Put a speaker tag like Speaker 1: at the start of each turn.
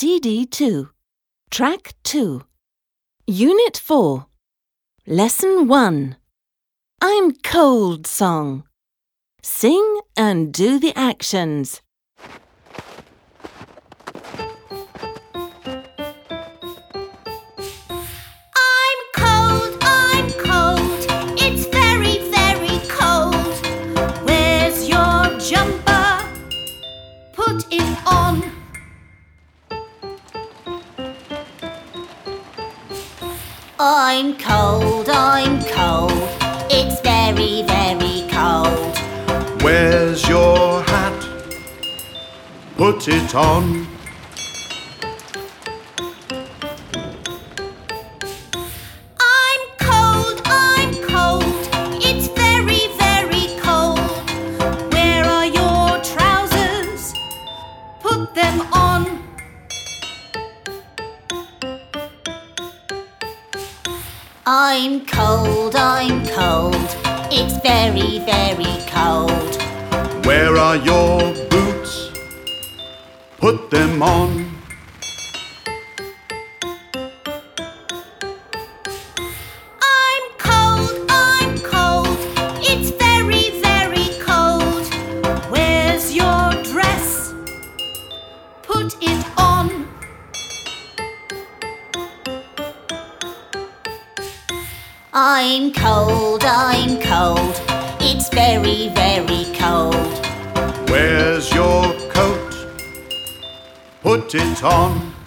Speaker 1: CD 2, Track 2, Unit 4, Lesson 1. I'm cold song. Sing and do the actions.
Speaker 2: I'm cold, I'm cold. It's very, very cold. Where's your
Speaker 3: hat? Put it on.
Speaker 2: I'm cold, I'm cold. It's very, very cold. Where are your trousers? Put them on. I'm cold, I'm cold. It's very, very cold.
Speaker 3: Where are your boots? Put them on.
Speaker 2: I'm cold, I'm cold. It's very, very cold. Where's your dress? Put it on. I'm cold, I'm cold. It's very, very cold.
Speaker 3: Where's your coat? Put it on.